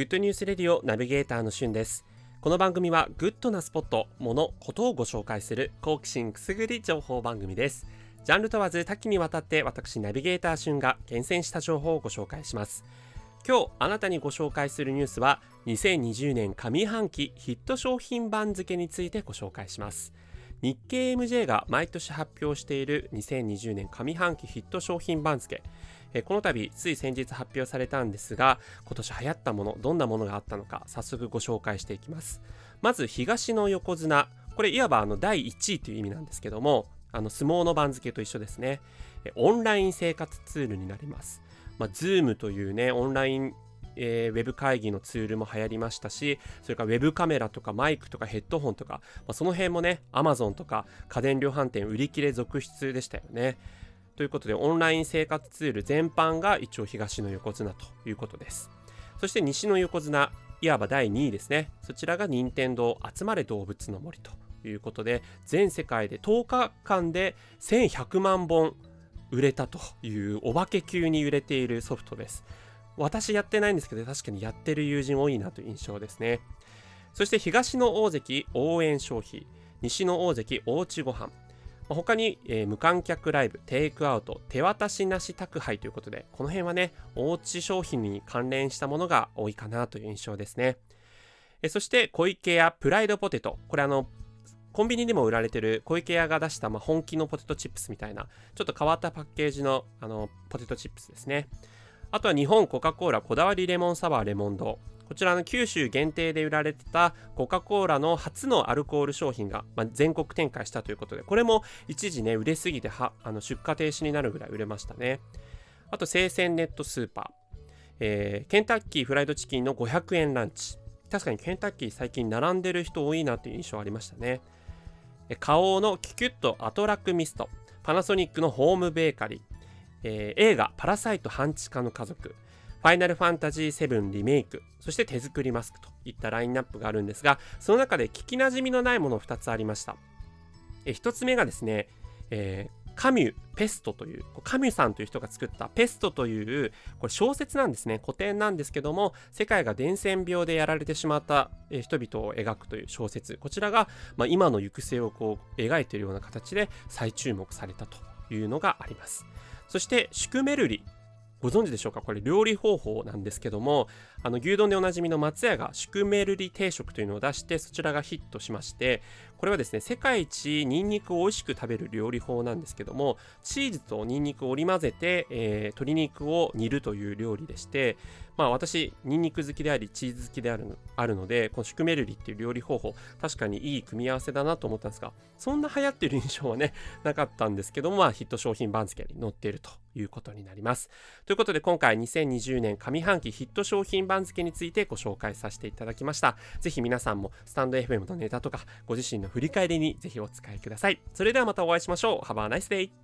Good News Radio ナビゲーターのしゅんです。この番組はグッドなスポット、もの、ことをご紹介する好奇心くすぐり情報番組です。ジャンル問わず多岐にわたって私ナビゲーターしゅんが厳選した情報をご紹介します。今日あなたにご紹介するニュースは2020年上半期ヒット商品番付についてご紹介します。日経 MJ が毎年発表している2020年上半期ヒット商品番付。この度つい先日発表されたんですが今年流行ったものどんなものがあったのか早速ご紹介していきます。まず東の横綱。これいわばあの第1位という意味なんですけどもあの相撲の番付と一緒ですね。オンライン生活ツールになります。まあ、Zoom というねオンラインえー、ウェブ会議のツールも流行りましたし、それからウェブカメラとかマイクとかヘッドホンとか、まあ、その辺もね、Amazon とか家電量販店売り切れ続出でしたよね。ということで、オンライン生活ツール全般が一応東の横綱ということです。そして西の横綱、いわば第2位ですね。そちらが任天堂集まれ動物の森ということで、全世界で10日間で1100万本売れたというお化け級に売れているソフトです。私やってないんですけど、確かにやってる友人多いなという印象ですね。そして東の大関応援消費、西の大関おうちごはん。他に、えー、無観客ライブ、テイクアウト、手渡しなし宅配ということで、この辺はね、おうち商品に関連したものが多いかなという印象ですね。えそして、小池屋プライドポテト。これあの、コンビニでも売られてる小池屋が出した、まあ、本気のポテトチップスみたいな、ちょっと変わったパッケージのあのポテトチップスですね。あとは日本コカ・コーラこだわりレモンサワーレモンド。こちらの九州限定で売られてたコカ・コーラの初のアルコール商品が、まあ、全国展開したということで、これも一時ね、売れすぎてはあの出荷停止になるぐらい売れましたね。あと、生鮮ネットスーパー。えー、ケンタッキーフライドチキンの500円ランチ。確かにケンタッキー最近並んでる人多いなという印象ありましたね。花王のキキュッとアトラクミスト、パナソニックのホームベーカリー、えー、映画パラサイト半地下の家族、ファイナルファンタジー7リメイク、そして手作りマスクといったラインナップがあるんですが、その中で聞きなじみのないもの2つありました。え1つ目がですね、えー、カミュ、ペストという、カミュさんという人が作ったペストという、これ小説なんですね。古典なんですけども、世界が伝染病でやられてしまった人々を描くという小説。こちらが、まあ、今の行く末をこう描いているような形で再注目されたというのがあります。そして、シュクメルリ。ご存知でしょうか？これ料理方法なんですけども、あの牛丼でおなじみの松屋がシュクメルリ定食というのを出して、そちらがヒットしまして、これはですね、世界一ニンニクを美味しく食べる料理法なんですけども、チーズとニンニクを織り交ぜて、えー、鶏肉を煮るという料理でして、まあ私、ニンニク好きであり、チーズ好きであるあるので、このシュクメルリっていう料理方法、確かにいい組み合わせだなと思ったんですが、そんな流行ってる印象はね、なかったんですけども、まあヒット商品番付に載っているということになります。ということで今回2020年上半期ヒット商品番付についてご紹介させていただきました。ぜひ皆さんもスタンド FM のネタとかご自身の振り返りにぜひお使いください。それではまたお会いしましょう。Have a nice day!